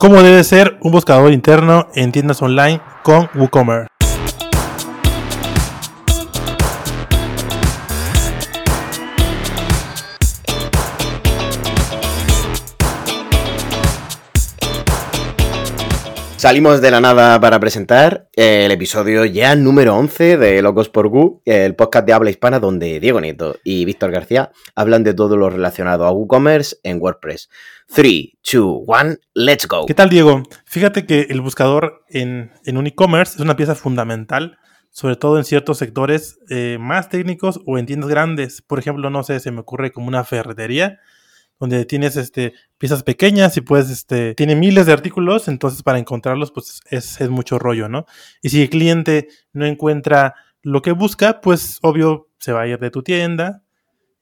cómo debe ser un buscador interno en tiendas online con WooCommerce. Salimos de la nada para presentar el episodio ya número 11 de Locos por Gu, el podcast de habla hispana donde Diego Nieto y Víctor García hablan de todo lo relacionado a WooCommerce en WordPress. 3, 2, 1, let's go. ¿Qué tal, Diego? Fíjate que el buscador en, un e-commerce es una pieza fundamental, sobre todo en ciertos sectores eh, más técnicos o en tiendas grandes. Por ejemplo, no sé, se me ocurre como una ferretería donde tienes este, piezas pequeñas y pues este, tiene miles de artículos, entonces para encontrarlos pues es, es, mucho rollo, ¿no? Y si el cliente no encuentra lo que busca, pues obvio se va a ir de tu tienda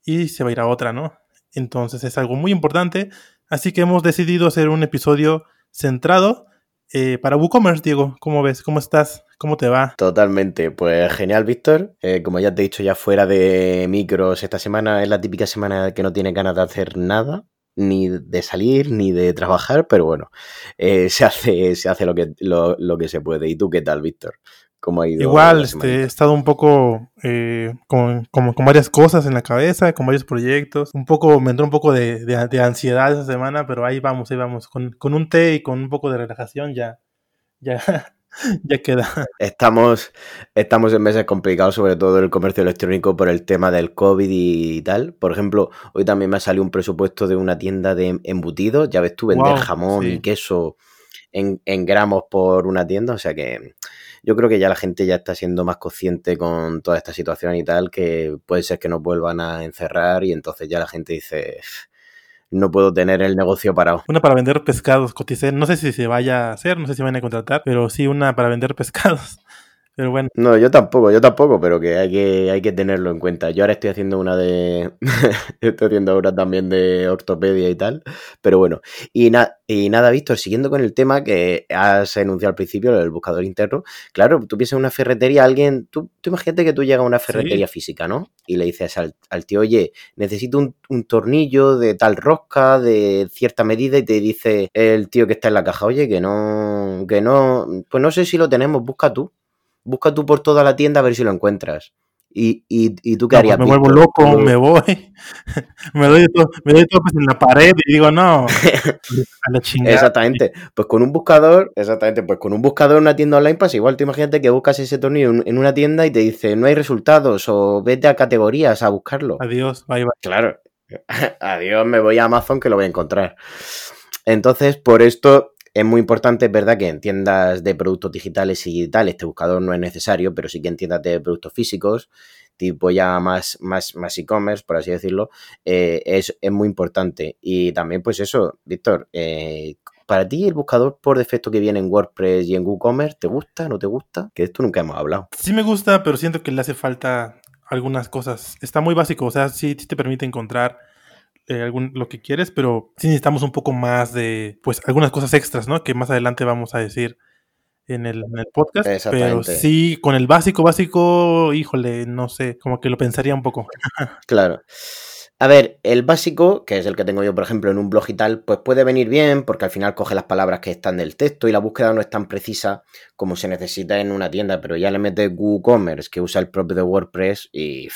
y se va a ir a otra, ¿no? Entonces es algo muy importante, así que hemos decidido hacer un episodio centrado eh, para WooCommerce, Diego, ¿cómo ves? ¿Cómo estás? ¿Cómo te va? Totalmente, pues genial, Víctor. Eh, como ya te he dicho, ya fuera de micros, esta semana es la típica semana que no tiene ganas de hacer nada, ni de salir, ni de trabajar, pero bueno, eh, se hace, se hace lo, que, lo que se puede. ¿Y tú qué tal, Víctor? Igual, este, he estado un poco eh, con, con, varias cosas en la cabeza, con varios proyectos. Un poco, me entró un poco de, de, ansiedad esa semana, pero ahí vamos, ahí vamos. Con, con, un té y con un poco de relajación ya, ya, ya queda. Estamos, estamos en meses complicados, sobre todo el comercio electrónico por el tema del COVID y tal. Por ejemplo, hoy también me ha salido un presupuesto de una tienda de embutidos. Ya ves tú, vender jamón y queso en, en gramos por una tienda, o sea que yo creo que ya la gente ya está siendo más consciente con toda esta situación y tal, que puede ser que nos vuelvan a encerrar y entonces ya la gente dice, no puedo tener el negocio parado. Una para vender pescados, coticé, no sé si se vaya a hacer, no sé si van a contratar, pero sí una para vender pescados. Pero bueno. No, yo tampoco, yo tampoco, pero que hay que, hay que tenerlo en cuenta. Yo ahora estoy haciendo una de. estoy haciendo ahora también de ortopedia y tal. Pero bueno. Y, y nada, Víctor, siguiendo con el tema que has enunciado al principio, el buscador interno. Claro, tú piensas en una ferretería, alguien. Tú, tú imagínate que tú llegas a una ferretería física, ¿no? Y le dices al, tío, oye, necesito un, un, tornillo de tal rosca, de cierta medida, y te dice el tío que está en la caja, oye, que no. Que no. Pues no sé si lo tenemos, busca tú busca tú por toda la tienda a ver si lo encuentras. ¿Y, y, tú qué harías? Pues me vuelvo loco, me voy, me doy todo, me doy todo en la pared y digo, no, a la chingada. Exactamente, pues con un buscador, exactamente, pues con un buscador en una tienda online, pues igual, tú imagínate que buscas ese tornillo en una tienda y te dice, no hay resultados, o vete a categorías a buscarlo. Adiós, bye, bye. Claro, adiós, me voy a Amazon que lo voy a encontrar. Entonces, por esto es muy importante, es verdad que en tiendas de productos digitales y tal, este buscador no es necesario, pero sí que en tiendas de productos físicos, tipo ya más, más, más e-commerce, por así decirlo, eh, es, muy importante. Y también, pues eso, Víctor, eh, para ti el buscador por defecto que viene en WordPress y en WooCommerce, ¿te gusta? ¿No te gusta? Que de esto nunca hemos hablado. Sí me gusta, pero siento que le hace falta algunas cosas. Está muy básico, o sea, sí te permite encontrar eh, algún, lo que quieres, pero sí necesitamos un poco más de, pues, algunas cosas extras, ¿no? Que más adelante vamos a decir en el, en el podcast. Pero sí, con el básico, básico, híjole, no sé, como que lo pensaría un poco. claro. A ver, el básico, que es el que tengo yo, por ejemplo, en un blog y tal, pues puede venir bien porque al final coge las palabras que están del texto y la búsqueda no es tan precisa como se necesita en una tienda, pero ya le metes WooCommerce, que usa el propio de WordPress y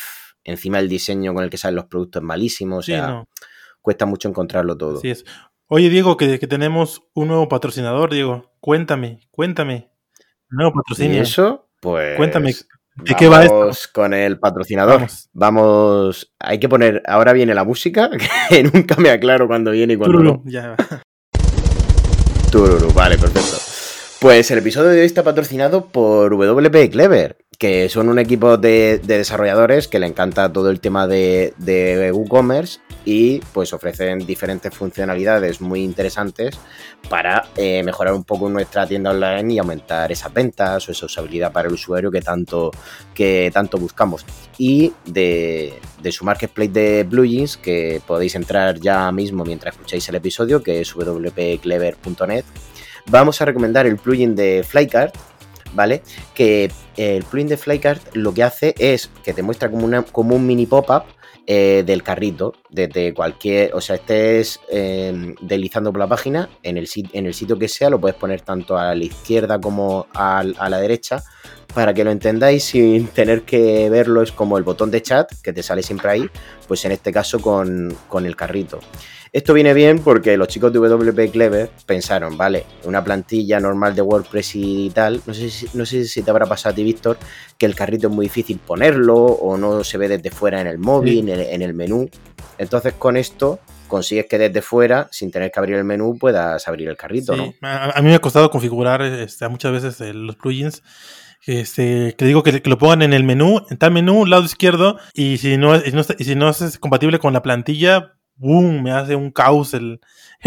encima el diseño con el que salen los productos es malísimo, o sea, cuesta mucho encontrarlo todo. Sí es. Oye, Diego, que, tenemos un nuevo patrocinador, Diego. Cuéntame, cuéntame. Nuevo patrocinio. ¿Y eso? Pues. Cuéntame. ¿De qué va esto? con el patrocinador. Vamos. Hay que poner. Ahora viene la música, que nunca me aclaro cuando viene y cuando Tururu, ya. Tururu, vale, perfecto. Pues el episodio de hoy está patrocinado por WP Clever que son un equipo de, desarrolladores que le encanta todo el tema de, WooCommerce y pues ofrecen diferentes funcionalidades muy interesantes para eh, mejorar un poco nuestra tienda online y aumentar esas ventas o esa usabilidad para el usuario que tanto, que tanto buscamos. Y de, su marketplace de plugins que podéis entrar ya mismo mientras escucháis el episodio, que es wpclever.net, vamos a recomendar el plugin de Flycard ¿vale? Que el plugin de Flycard lo que hace es que te muestra como, una, como un mini pop-up eh, del carrito, desde cualquier, o sea, estés eh, deslizando por la página, en el, en el sitio que sea, lo puedes poner tanto a la izquierda como a, la derecha, para que lo entendáis sin tener que verlo, es como el botón de chat que te sale siempre ahí, pues en este caso con, con el carrito. Esto viene bien porque los chicos de WP Clever pensaron, vale, una plantilla normal de WordPress y tal, no sé si, no sé si te habrá pasado a ti, Víctor, que el carrito es muy difícil ponerlo o no se ve desde fuera en el móvil, en, el, menú. Entonces con esto consigues que desde fuera, sin tener que abrir el menú, puedas abrir el carrito, ¿no? A, mí me ha costado configurar este, muchas veces eh, los plugins. Este, que digo que, lo pongan en el menú, en tal menú, lado izquierdo, y si no, si no es compatible con la plantilla, ¡boom! Me hace un caos el,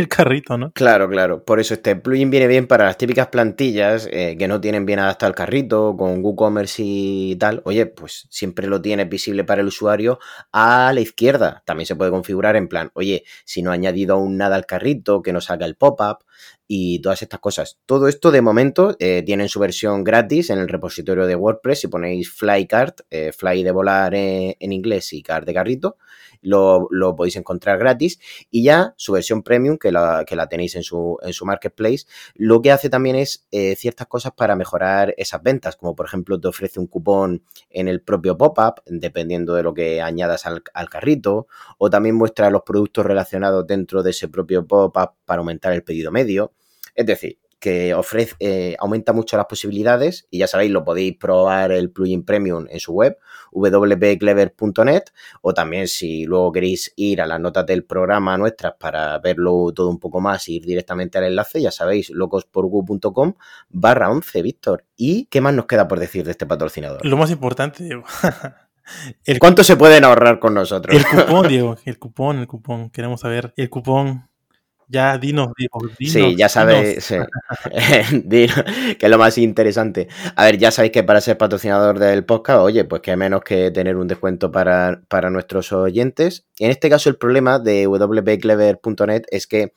carrito, ¿no? Claro, claro. Por eso este plugin viene bien para las típicas plantillas eh, que no tienen bien adaptado el carrito, con WooCommerce y tal. Oye, pues siempre lo tienes visible para el usuario a la izquierda. También se puede configurar en plan, oye, si no ha añadido aún nada al carrito, que nos haga el pop-up y todas estas cosas. Todo esto de momento eh, tiene su versión gratis en el repositorio de WordPress. Si ponéis flycart, eh, fly de volar en inglés y cart de carrito, lo, podéis encontrar gratis. Y ya su versión premium, que la, que la tenéis en su, en su marketplace, lo que hace también es eh, ciertas cosas para mejorar esas ventas, como por ejemplo te ofrece un cupón en el propio pop-up, dependiendo de lo que añadas al, al carrito, o también muestra los productos relacionados dentro de ese propio pop-up para aumentar el pedido medio. Es decir, que ofrece, eh, aumenta mucho las posibilidades y ya sabéis, lo podéis probar el plugin premium en su web www.clever.net o también si luego queréis ir a las notas del programa nuestras para verlo todo un poco más e ir directamente al enlace, ya sabéis, locosporgu.com barra 11, Víctor. ¿Y qué más nos queda por decir de este patrocinador? Lo más importante, Diego. el, ¿Cuánto se pueden ahorrar con nosotros? El cupón, Diego, el cupón, el cupón. Queremos saber el cupón ya, dinos, dinos. Sí, ya sabéis, que es lo más interesante. A ver, ya sabéis que para ser patrocinador del podcast, oye, pues que menos que tener un descuento para, nuestros oyentes. En este caso, el problema de wpclever.net es que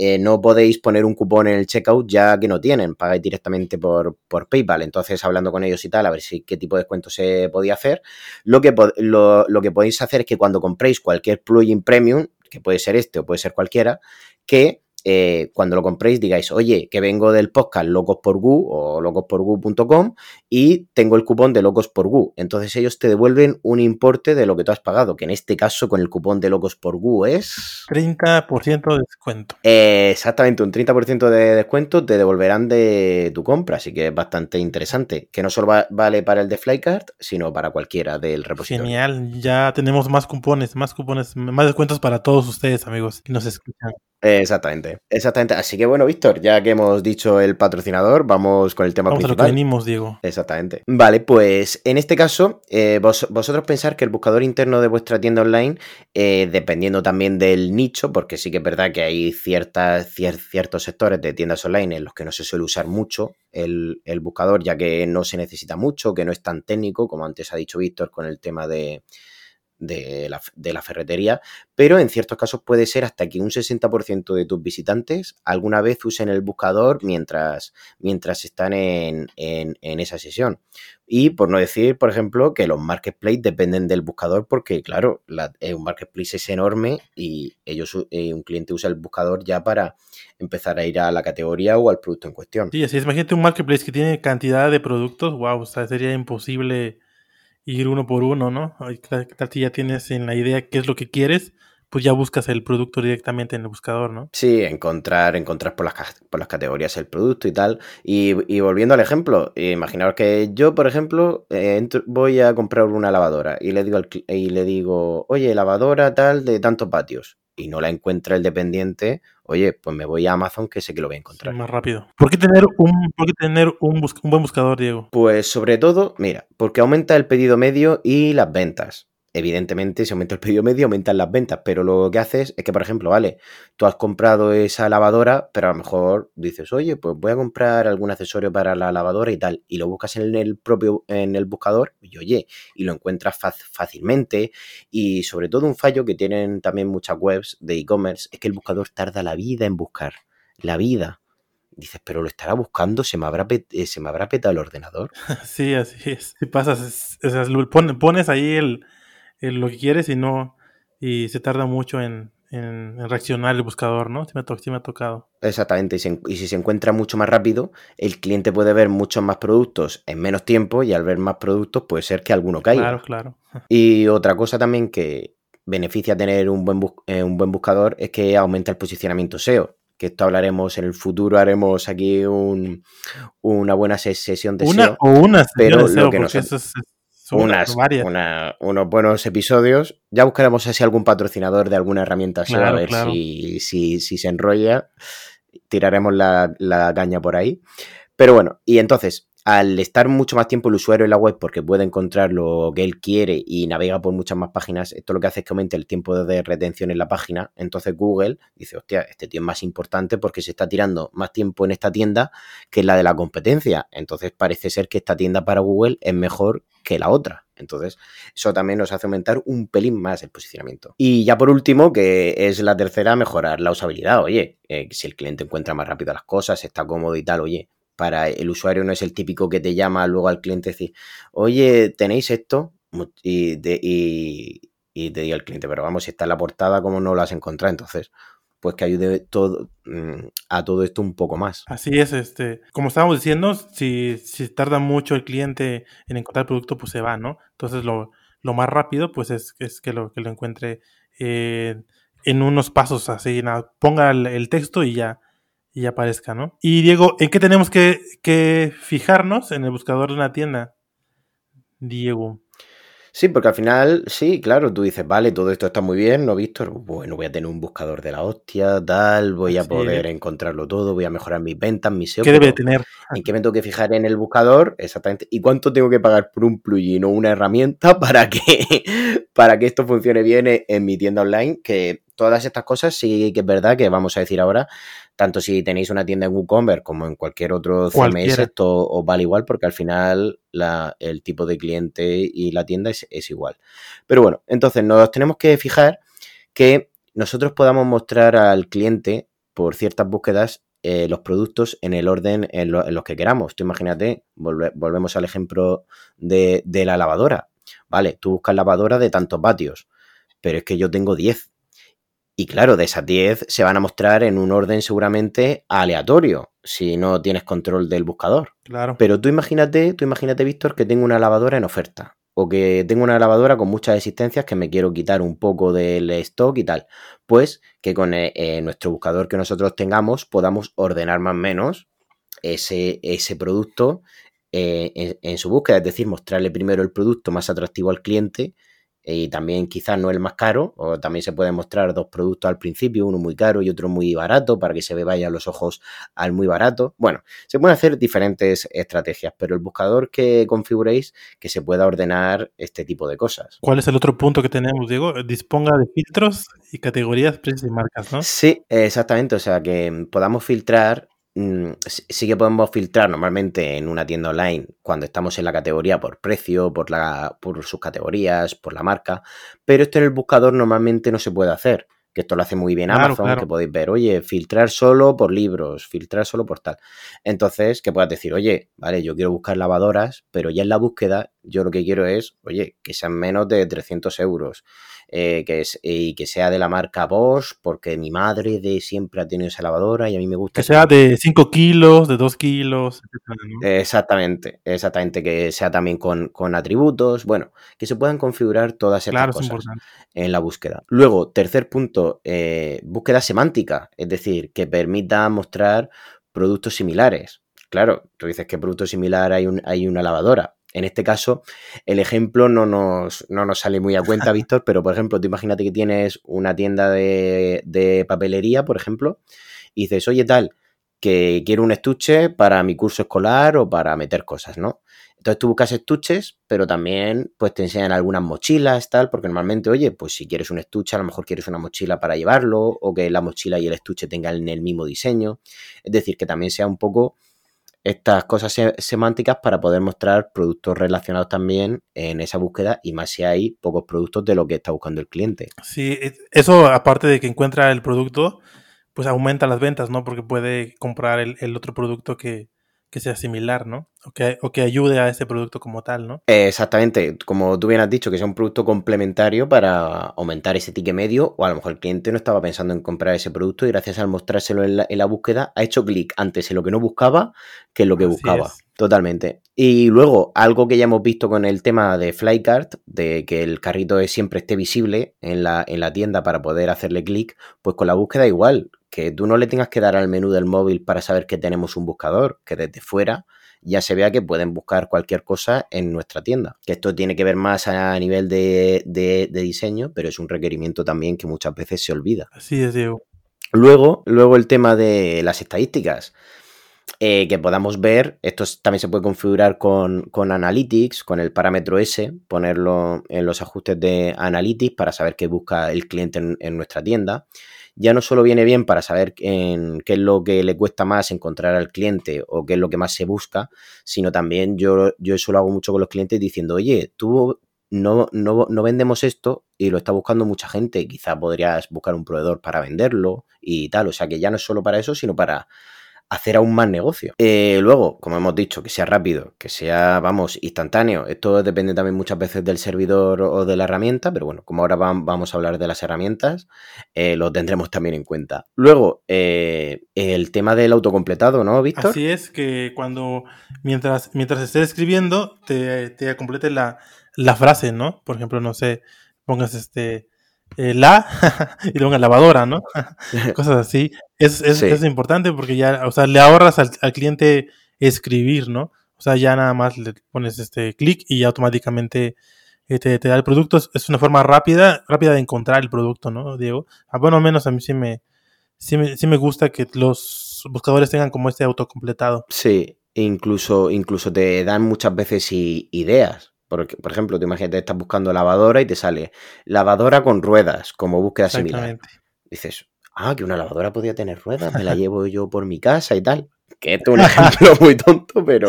eh, no podéis poner un cupón en el checkout ya que no tienen, pagáis directamente por, PayPal. Entonces, hablando con ellos y tal, a ver si qué tipo de descuento se podía hacer. Lo que, lo, lo que podéis hacer es que cuando compréis cualquier plugin premium, que puede ser este o puede ser cualquiera, que eh, cuando lo compréis digáis, oye, que vengo del podcast Locos por Gu o locosporgu.com y tengo el cupón de Locos por Gu. Entonces ellos te devuelven un importe de lo que tú has pagado, que en este caso con el cupón de Locos por Gu es... 30% de descuento. Eh, exactamente, un 30% de descuento te devolverán de tu compra, así que es bastante interesante, que no solo vale para el de Flycard, sino para cualquiera del repositorio. Genial, ya tenemos más cupones, más cupones, más descuentos para todos ustedes, amigos, que nos escuchan. Exactamente, exactamente. Así que bueno, Víctor, ya que hemos dicho el patrocinador, vamos con el tema vamos principal. A lo que venimos, Diego. Exactamente. Vale, pues en este caso, eh, vosotros pensar que el buscador interno de vuestra tienda online, eh, dependiendo también del nicho, porque sí que es verdad que hay ciertas, ciertos sectores de tiendas online en los que no se suele usar mucho el, el buscador, ya que no se necesita mucho, que no es tan técnico, como antes ha dicho Víctor con el tema de de la, ferretería, pero en ciertos casos puede ser hasta que un 60% de tus visitantes alguna vez usen el buscador mientras, mientras están en, esa sesión. Y por no decir, por ejemplo, que los marketplaces dependen del buscador porque, claro, eh, un marketplace es enorme y ellos, eh, un cliente usa el buscador ya para empezar a ir a la categoría o al producto en cuestión. Sí, así. Imagínate un marketplace que tiene cantidad de productos, wow, sería imposible ir uno por uno, ¿no? Tal si ya tienes en la idea qué es lo que quieres, pues ya buscas el producto directamente en el buscador, ¿no? Sí, encontrar, encontrar por las, por las categorías el producto y tal. Y, volviendo al ejemplo, imaginaos que yo, por ejemplo, eh, voy a comprar una lavadora y le digo y le digo, oye, lavadora tal de tantos patios y no la encuentra el dependiente, oye, pues me voy a Amazon que sé que lo voy a encontrar. más rápido. ¿Por qué tener un, tener un, un buen buscador, Diego? Pues sobre todo, mira, porque aumenta el pedido medio y las ventas evidentemente, si aumenta el pedido medio, aumentan las ventas, pero lo que haces es que, por ejemplo, vale, tú has comprado esa lavadora, pero a lo mejor dices, oye, pues voy a comprar algún accesorio para la lavadora y tal, y lo buscas en el propio, en el buscador, y oye, y lo encuentras fácilmente, y sobre todo un fallo que tienen también muchas webs de e-commerce, es que el buscador tarda la vida en buscar, la vida dices, pero lo estará buscando, se me habrá, eh, se me habrá petado el ordenador. Sí, así es. Si pasas, pones ahí el, eh, lo que quieres y no, y se tarda mucho en, en, reaccionar el buscador, ¿no? Si me, me ha tocado. Exactamente, y, si se encuentra mucho más rápido, el cliente puede ver muchos más productos en menos tiempo y al ver más productos puede ser que alguno caiga. Claro, claro. Y otra cosa también que beneficia tener un buen, eh, un buen buscador es que aumenta el posicionamiento SEO que esto hablaremos en el futuro, haremos aquí un, una buena sesión de una, SEO. O una sesión de SEO, porque eso es, unas, unos buenos episodios. Ya buscaremos así algún patrocinador de alguna herramienta a ver si, si, si, se enrolla. Tiraremos la, la caña por ahí. Pero bueno, y entonces, al estar mucho más tiempo el usuario en la web porque puede encontrar lo que él quiere y navega por muchas más páginas, esto lo que hace es que aumente el tiempo de retención en la página. Entonces Google dice, hostia, este tío es más importante porque se está tirando más tiempo en esta tienda que en la de la competencia. Entonces parece ser que esta tienda para Google es mejor que la otra. Entonces, eso también nos hace aumentar un pelín más el posicionamiento. Y ya por último, que es la tercera, mejorar la usabilidad. Oye, eh, si el cliente encuentra más rápido las cosas, está cómodo y tal, oye, para el usuario no es el típico que te llama luego al cliente y decir, oye, ¿tenéis esto? Y, te diga el cliente, pero vamos, si está en la portada, ¿cómo no lo has encontrado? Entonces, pues que ayude todo, mm, a todo esto un poco más. Así es, este, como estábamos diciendo, si, si tarda mucho el cliente en encontrar el producto, pues se va, ¿no? Entonces lo, más rápido, pues es, es que, lo, que lo encuentre eh, en unos pasos así, nada, ponga el texto y ya y aparezca, ¿no? Y Diego, ¿en qué tenemos que, fijarnos en el buscador de una tienda? Diego. Sí, porque al final, sí, claro, tú dices, vale, todo esto está muy bien, ¿no, Víctor? Bueno, voy a tener un buscador de la hostia, tal, voy a poder encontrarlo todo, voy a mejorar mis ventas, mis SEO. ¿Qué debe tener? ¿En qué me tengo que fijar en el buscador? Exactamente. ¿Y cuánto tengo que pagar por un plugin o una herramienta para que, para que esto funcione bien en mi tienda online? Que todas estas cosas sí que es verdad que vamos a decir ahora, tanto si tenéis una tienda en WooCommerce como en cualquier otro CMS, esto os vale igual porque al final el tipo de cliente y la tienda es, igual. Pero bueno, entonces nos tenemos que fijar que nosotros podamos mostrar al cliente por ciertas búsquedas eh, los productos en el orden en, los que queramos. Tú imagínate, volvemos al ejemplo de, de la lavadora. Vale, tú buscas lavadora de tantos vatios, pero es que yo tengo 10 y claro, de esas 10 se van a mostrar en un orden seguramente aleatorio, si no tienes control del buscador. Claro. Pero tú imagínate, tú imagínate, Víctor, que tengo una lavadora en oferta. O que tengo una lavadora con muchas existencias que me quiero quitar un poco del stock y tal. Pues que con eh, eh, nuestro buscador que nosotros tengamos podamos ordenar más o menos ese, ese producto eh, en, su búsqueda. Es decir, mostrarle primero el producto más atractivo al cliente y también quizás no el más caro, o también se pueden mostrar dos productos al principio, uno muy caro y otro muy barato, para que se vayan los ojos al muy barato. Bueno, se pueden hacer diferentes estrategias, pero el buscador que configuréis que se pueda ordenar este tipo de cosas. ¿Cuál es el otro punto que tenemos, Diego? Disponga de filtros y categorías, precios y marcas, ¿no? Sí, exactamente, o sea, que podamos filtrar sí que podemos filtrar normalmente en una tienda online cuando estamos en la categoría por precio, por, la, por sus categorías, por la marca, pero esto en el buscador normalmente no se puede hacer, que esto lo hace muy bien Amazon, que podéis ver, oye, filtrar solo por libros, filtrar solo por tal. Entonces, que puedas decir, oye, vale, yo quiero buscar lavadoras, pero ya en la búsqueda yo lo que quiero es, oye, que sean menos de 300 euros. Eh, que es, y que sea de la marca Bosch, porque mi madre de siempre ha tenido esa lavadora y a mí me gusta. Que sea de 5 kilos, de 2 kilos. Exactamente, exactamente, que sea también con, atributos, bueno, que se puedan configurar todas estas cosas en la búsqueda. Luego, tercer punto, eh, búsqueda semántica, es decir, que permita mostrar productos similares. Claro, tú dices que producto similar hay, un, hay una lavadora. En este caso, el ejemplo no nos, no nos sale muy a cuenta, Víctor, pero por ejemplo, tú imagínate que tienes una tienda de, papelería, por ejemplo, y dices, oye, tal, que quiero un estuche para mi curso escolar o para meter cosas, ¿no? Entonces tú buscas estuches, pero también pues te enseñan algunas mochilas, tal, porque normalmente, oye, pues si quieres un estuche, a lo mejor quieres una mochila para llevarlo, o que la mochila y el estuche tengan el mismo diseño. Es decir, que también sea un poco estas cosas semánticas para poder mostrar productos relacionados también en esa búsqueda y más si hay pocos productos de lo que está buscando el cliente. Sí, eso aparte de que encuentra el producto, pues aumenta las ventas, ¿no? Porque puede comprar el, otro producto que, que sea similar, ¿no? O que, o que ayude a ese producto como tal, ¿no? Exactamente, como tú bien has dicho, que sea un producto complementario para aumentar ese ticket medio, o a lo mejor el cliente no estaba pensando en comprar ese producto y gracias al mostrárselo en la, búsqueda ha hecho clic antes en lo que no buscaba que en lo que buscaba. Totalmente. Y luego, algo que ya hemos visto con el tema de Flycart, de que el carrito siempre esté visible en la, en la tienda para poder hacerle clic, pues con la búsqueda igual, que tú no le tengas que dar al menú del móvil para saber que tenemos un buscador, que desde fuera ya se vea que pueden buscar cualquier cosa en nuestra tienda. Que esto tiene que ver más a nivel de, de, diseño, pero es un requerimiento también que muchas veces se olvida. Así es, Diego. Luego, luego el tema de las estadísticas. Eh, que podamos ver, esto también se puede configurar con, con, Analytics, con el parámetro S, ponerlo en los ajustes de Analytics para saber qué busca el cliente en nuestra tienda ya no solo viene bien para saber qué es lo que le cuesta más encontrar al cliente o qué es lo que más se busca, sino también yo, yo eso lo hago mucho con los clientes diciendo, oye, tú no, no, no vendemos esto y lo está buscando mucha gente, quizá podrías buscar un proveedor para venderlo y tal, o sea que ya no es solo para eso, sino para hacer aún más negocio. Eh, luego, como hemos dicho, que sea rápido, que sea, vamos, instantáneo. Esto depende también muchas veces del servidor o de la herramienta, pero bueno, como ahora vamos a hablar de las herramientas, eh, lo tendremos también en cuenta. Luego, eh, el tema del autocompletado, ¿no, Víctor? Así es, que cuando, mientras, mientras estés escribiendo, te, te complete la, la frase, ¿no? Por ejemplo, no sé, pongas este la y luego lavadora, ¿no? Cosas así. Es, es, importante porque ya, o sea, le ahorras al, cliente escribir, ¿no? O sea, ya nada más le pones este clic y automáticamente eh, te, da el producto. Es una forma rápida, rápida de encontrar el producto, ¿no, Diego? Ah, bueno, menos a mí sí me, sí me, sí me gusta que los buscadores tengan como este autocompletado. Sí, incluso, incluso te dan muchas veces ideas. Por, por ejemplo, te imagínate, estás buscando lavadora y te sale lavadora con ruedas, como búsqueda similar. Dices, ah, que una lavadora podía tener ruedas, me la llevo yo por mi casa y tal. Que esto es un ejemplo muy tonto, pero,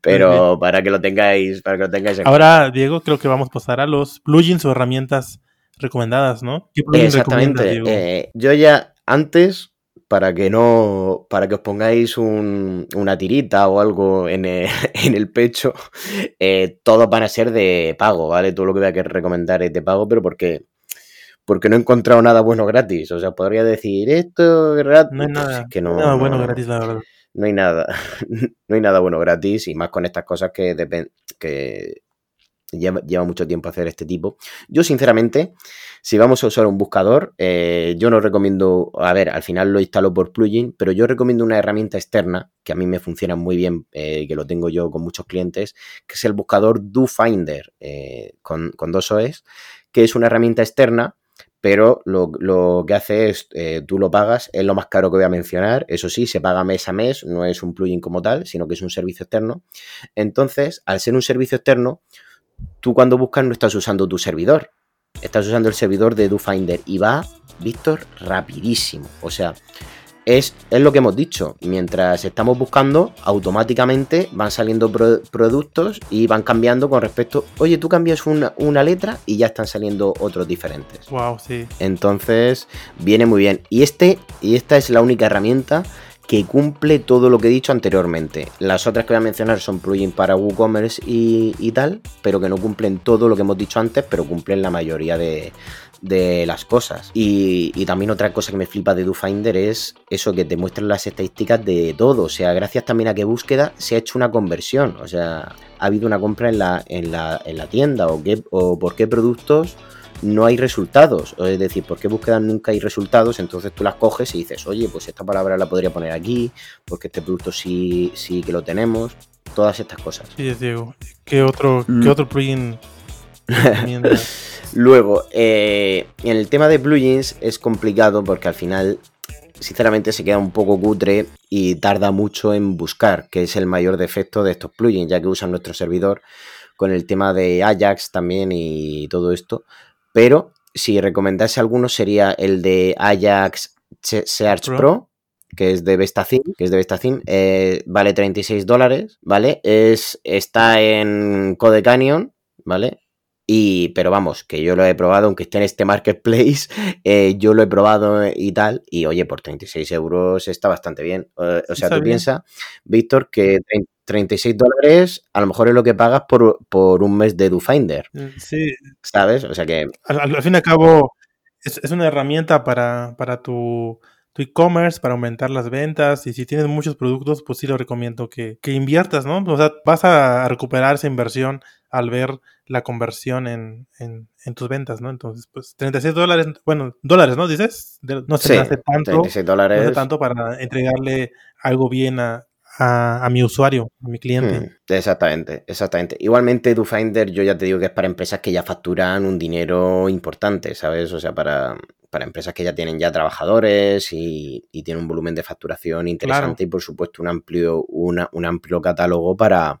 pero para que lo tengáis, para que lo tengáis Ahora, Diego, creo que vamos a pasar a los plugins o herramientas recomendadas, ¿no? ¿Qué Exactamente. Eh, yo ya antes para que no, para que os pongáis una tirita o algo en el, pecho, eh, todos van a ser de pago, ¿vale? Todo lo que voy a recomendar es de pago, pero porque porque no he encontrado nada bueno gratis. O sea, podría decir esto gratis. No hay nada, que no, bueno gratis, la verdad. No hay nada, no hay nada bueno gratis y más con estas cosas que, que lleva, lleva, mucho tiempo hacer este tipo. Yo, sinceramente, si vamos a usar un buscador, eh, yo no recomiendo, a ver, al final lo instalo por plugin, pero yo recomiendo una herramienta externa que a mí me funciona muy bien, eh, que lo tengo yo con muchos clientes, que es el buscador DoFinder eh, con, con, dos OEs, que es una herramienta externa pero lo, lo, que hace es, tú lo pagas, es lo más caro que voy a mencionar, eso sí, se paga mes a mes, no es un plugin como tal, sino que es un servicio externo. Entonces, al ser un servicio externo, tú cuando buscas no estás usando tu servidor, estás usando el servidor de DoFinder y va, Víctor, rapidísimo. O sea, es, es, lo que hemos dicho. Mientras estamos buscando, automáticamente van saliendo productos y van cambiando con respecto. Oye, tú cambias una, una, letra y ya están saliendo otros diferentes. Wow, sí. Entonces, viene muy bien. Y este, y esta es la única herramienta que cumple todo lo que he dicho anteriormente. Las otras que voy a mencionar son plugins para WooCommerce y, tal, pero que no cumplen todo lo que hemos dicho antes, pero cumplen la mayoría de, las cosas. Y, también otra cosa que me flipa de DoFinder es eso que te muestran las estadísticas de todo. O sea, gracias también a que búsqueda se ha hecho una conversión. O sea, ha habido una compra en la, en la, en la tienda o, qué, o por qué productos no hay resultados. Es decir, ¿por qué búsquedas nunca hay resultados? Entonces tú las coges y dices, oye, pues esta palabra la podría poner aquí, porque este producto sí, sí que lo tenemos. Todas estas cosas. Sí, es Diego. ¿Qué otro, ¿qué mm. otro plugin Luego, eh, en el tema de plugins es complicado porque al final, sinceramente, se queda un poco cutre y tarda mucho en buscar, que es el mayor defecto de estos plugins, ya que usan nuestro servidor con el tema de Ajax también y todo esto pero si recomendase alguno sería el de Ajax Search Pro, que es de Vestacin, que es de Vestacin, eh, vale 36 dólares, ¿vale? Es, está en Code Canyon, ¿vale? Y, pero vamos, que yo lo he probado, aunque esté en este marketplace, eh, yo lo he probado y tal. Y oye, por 36 euros está bastante bien. o sea, tú piensas, Víctor, que 36 dólares a lo mejor es lo que pagas por, un mes de DoFinder. Mm, sí. ¿Sabes? O sea que. Al, fin y al cabo, es, una herramienta para, para tu tu e-commerce para aumentar las ventas y si tienes muchos productos, pues sí lo recomiendo que, que, inviertas, ¿no? O sea, vas a recuperar esa inversión al ver la conversión en, en, en tus ventas, ¿no? Entonces, pues 36 dólares, bueno, dólares, ¿no? Dices, no se hace tanto, 36 dólares. No hace tanto para entregarle algo bien a, a, mi usuario, a mi cliente. Hmm, exactamente, exactamente. Igualmente, DoFinder, yo ya te digo que es para empresas que ya facturan un dinero importante, ¿sabes? O sea, para, para empresas que ya tienen ya trabajadores y, tienen un volumen de facturación interesante y, por supuesto, un amplio, un amplio catálogo para.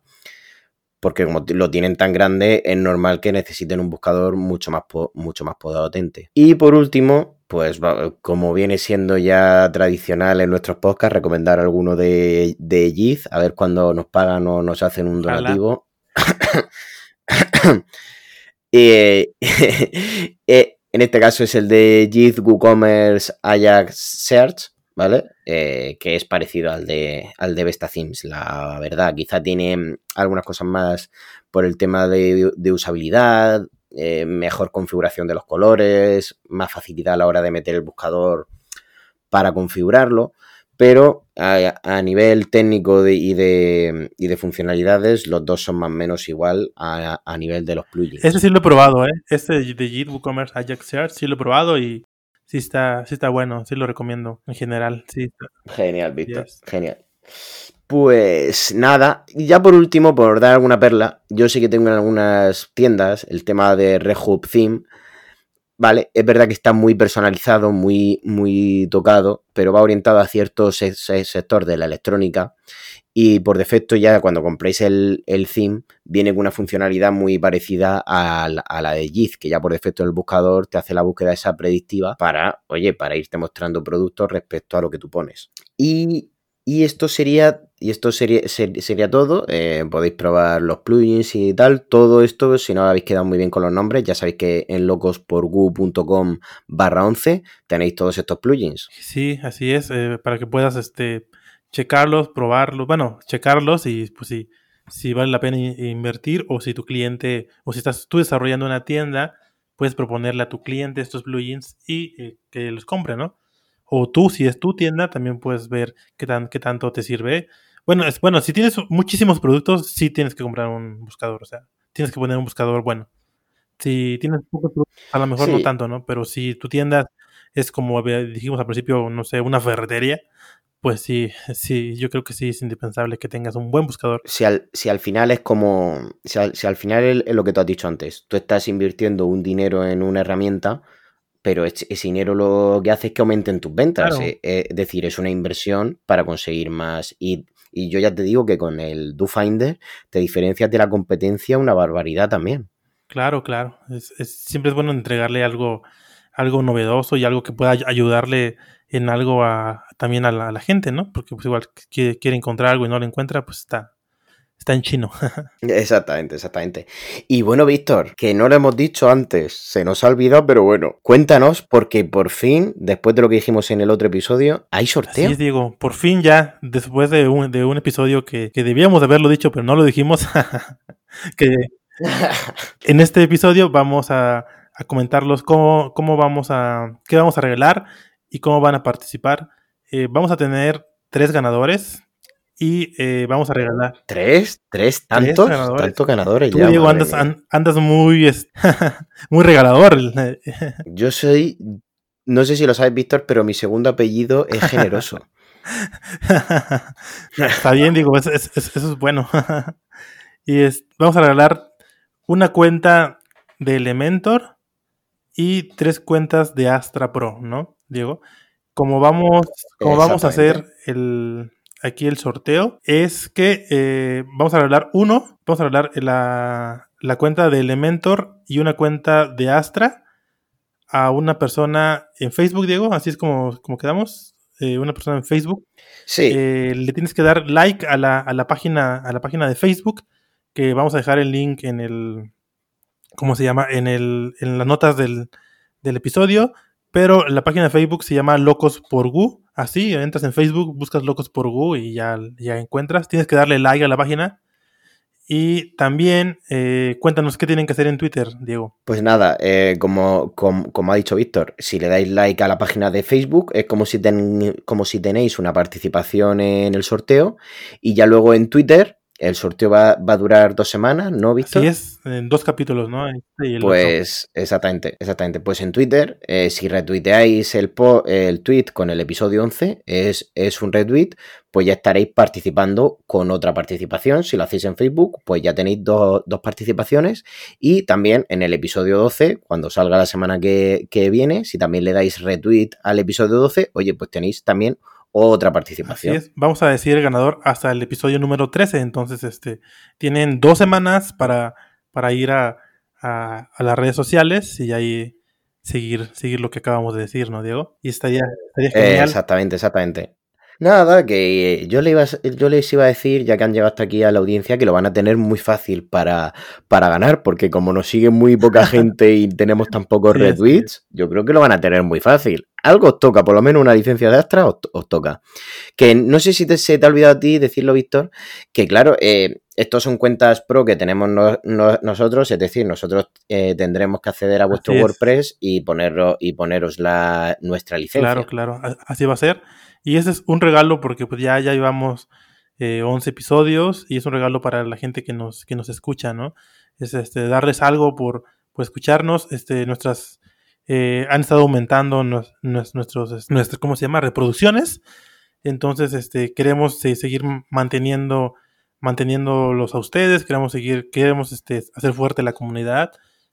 Porque como lo tienen tan grande, es normal que necesiten un buscador mucho más, mucho más potente. Y por último, pues como viene siendo ya tradicional en nuestros podcasts, recomendar alguno de, de a ver cuándo nos pagan o nos hacen un donativo. Eh, eh, en este caso es el de Yiz WooCommerce Ajax Search, ¿vale? Eh, que es parecido al de, al de Vesta Themes, la verdad. Quizá tiene algunas cosas más por el tema de, de usabilidad, eh, mejor configuración de los colores, más facilidad a la hora de meter el buscador para configurarlo, pero a, nivel técnico y, de, y, de, funcionalidades, los dos son más o menos igual a, nivel de los plugins. Este sí lo he probado, ¿eh? Este de Git WooCommerce Ajax Search sí lo he probado y sí está, sí está bueno, sí lo recomiendo en general. Sí Genial, Víctor, genial. Pues nada, ya por último, por dar alguna perla, yo sí que tengo en algunas tiendas el tema de Rehub Theme. Vale, es verdad que está muy personalizado, muy, muy tocado, pero va orientado a cierto sector de la electrónica. Y por defecto, ya cuando compréis el, el theme, viene con una funcionalidad muy parecida a la, a la de Giz, que ya por defecto el buscador te hace la búsqueda esa predictiva para, oye, para irte mostrando productos respecto a lo que tú pones. Y y esto sería, y esto sería, sería todo. Eh, podéis probar los plugins y tal. Todo esto, si no habéis quedado muy bien con los nombres, ya sabéis que en locosporgu.com barra 11 tenéis todos estos plugins. Sí, así es, eh, para que puedas este, checarlos, probarlos, bueno, checarlos y pues sí, si vale la pena invertir o si tu cliente, o si estás tú desarrollando una tienda, puedes proponerle a tu cliente estos plugins y eh, que los compre, ¿no? O tú, si es tu tienda, también puedes ver qué, tan, qué tanto te sirve. Bueno, es, bueno, si tienes muchísimos productos, sí tienes que comprar un buscador. O sea, tienes que poner un buscador bueno. Si tienes pocos productos, a lo mejor no tanto, ¿no? Pero si tu tienda es como dijimos al principio, no sé, una ferretería, pues sí, sí, yo creo que sí es indispensable que tengas un buen buscador. Si al, si al final es como, si al, si al final es lo que tú has dicho antes, tú estás invirtiendo un dinero en una herramienta, pero ese dinero lo que hace es que aumenten tus ventas. Eh, eh, es decir, es una inversión para conseguir más. Y, yo ya te digo que con el DoFinder te diferencias de la competencia una barbaridad también. Claro, claro. Es, siempre es bueno entregarle algo, algo novedoso y algo que pueda ayudarle en algo a, también a la, gente, ¿no? Porque pues igual quiere, quiere encontrar algo y no lo encuentra, pues está, Está en chino. exactamente, exactamente. Y bueno, Víctor, que no lo hemos dicho antes, se nos ha olvidado, pero bueno, cuéntanos, porque por fin, después de lo que dijimos en el otro episodio, hay sorteo. Sí, Diego, por fin ya, después de un, de un episodio que, debíamos haberlo dicho, pero no lo dijimos, que en este episodio vamos a, comentarlos cómo, cómo vamos a, qué vamos a regalar y cómo van a participar. Eh, vamos a tener tres ganadores y eh, vamos a regalar. ¿Tres? ¿Tres? ¿Tantos? ganadores. ¿Tantos ganadores Tú, Diego, andas, andas, muy, muy regalador. Yo soy, no sé si lo sabes, Víctor, pero mi segundo apellido es generoso. Está bien, digo, eso, es bueno. y es, vamos a regalar una cuenta de Elementor y tres cuentas de Astra Pro, ¿no, Diego? Como vamos, como vamos a hacer el, aquí el sorteo es que eh, vamos a regalar uno, vamos a regalar la, la, cuenta de Elementor y una cuenta de Astra a una persona en Facebook, Diego, así es como, como quedamos. Eh, una persona en Facebook. Sí. Eh, le tienes que dar like a la, a la, página, a la página de Facebook, que vamos a dejar el link en el ¿cómo se llama? En, el, en las notas del, del episodio, pero la página de Facebook se llama Locos por Gu. Así, entras en Facebook, buscas Locos por Gu y ya, ya encuentras. Tienes que darle like a la página y también eh, cuéntanos qué tienen que hacer en Twitter, Diego. Pues nada, eh, como, como, ha dicho Víctor, si le dais like a la página de Facebook es como si, como si tenéis una participación en el sorteo y ya luego en Twitter el sorteo va, a durar dos semanas, ¿no, Víctor? Sí, es en dos capítulos, ¿no? Este pues exactamente, exactamente. Pues en Twitter, eh, si retuiteáis el, el tweet con el episodio 11, es, es un retweet, pues ya estaréis participando con otra participación. Si lo hacéis en Facebook, pues ya tenéis dos, participaciones. Y también en el episodio 12, cuando salga la semana que, que viene, si también le dais retweet al episodio 12, oye, pues tenéis también otra participación. Así es. Vamos a decir el ganador hasta el episodio número 13. Entonces, este, tienen dos semanas para, para ir a, las redes sociales y ahí seguir, seguir lo que acabamos de decir, ¿no, Diego? Y estaría, estaría genial. exactamente, exactamente. Nada, que yo, le iba, yo les iba a decir, ya que han llegado hasta aquí a la audiencia, que lo van a tener muy fácil para, para ganar, porque como nos sigue muy poca gente y tenemos tan pocos retweets, yo creo que lo van a tener muy fácil. Algo os toca, por lo menos una licencia de Astra os, toca. Que no sé si se te ha olvidado a ti decirlo, Víctor, que claro, eh, estos son cuentas pro que tenemos nosotros, es decir, nosotros eh, tendremos que acceder a vuestro WordPress y, ponerlo, y poneros la, nuestra licencia. Claro, claro, así va a ser. Y ese es un regalo porque pues ya, ya llevamos eh, 11 episodios y es un regalo para la gente que nos, que nos escucha, ¿no? Es este, darles algo por, por escucharnos. Este, nuestras eh, han estado aumentando nuestros, nuestros, ¿cómo se llama? Reproducciones. Entonces, este, queremos seguir manteniendo, manteniéndolos a ustedes, queremos seguir, queremos este, hacer fuerte la comunidad.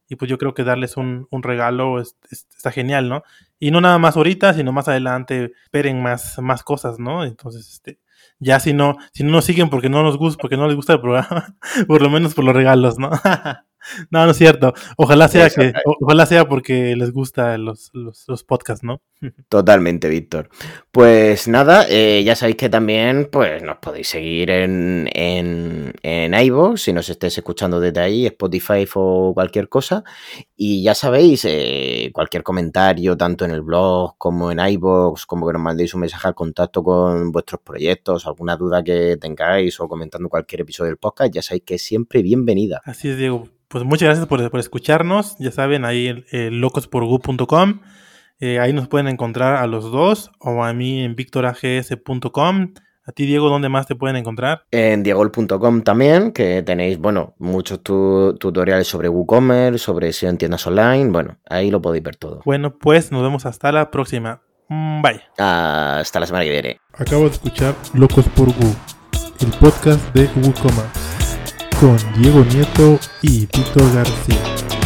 Y pues yo creo que darles un, un regalo está genial, ¿no? Y no nada más ahorita, sino más adelante esperen más, más cosas, ¿no? Entonces, este, ya si no, si no nos siguen porque no nos gusta, porque no les gusta el programa, por lo menos por los regalos, ¿no? no, no es cierto. Ojalá sea que, ojalá sea porque les gusta los, los, podcasts, ¿no? Totalmente, Víctor. Pues nada, eh, ya sabéis que también pues nos podéis seguir en, en, en iVoox, si nos estés escuchando desde ahí, Spotify o cualquier cosa. Y ya sabéis, eh, cualquier comentario, tanto en el blog como en iVoox, como que nos mandéis un mensaje al contacto con vuestros proyectos, alguna duda que tengáis o comentando cualquier episodio del podcast, ya sabéis que es siempre bienvenida. Así es, Diego pues muchas gracias por, escucharnos. Ya saben, ahí eh, locosporgu.com. Eh, ahí nos pueden encontrar a los dos o a mí en victorags.com. A ti, Diego, ¿dónde más te pueden encontrar? En diegol.com también, que tenéis, bueno, muchos tutoriales sobre WooCommerce, sobre SEO en tiendas online. Bueno, ahí lo podéis ver todo. Bueno, pues nos vemos hasta la próxima. Mm, bye. Hasta la semana que viene. Acabo de escuchar Locos por Woo, el podcast de WooCommerce con Diego Nieto y Tito García.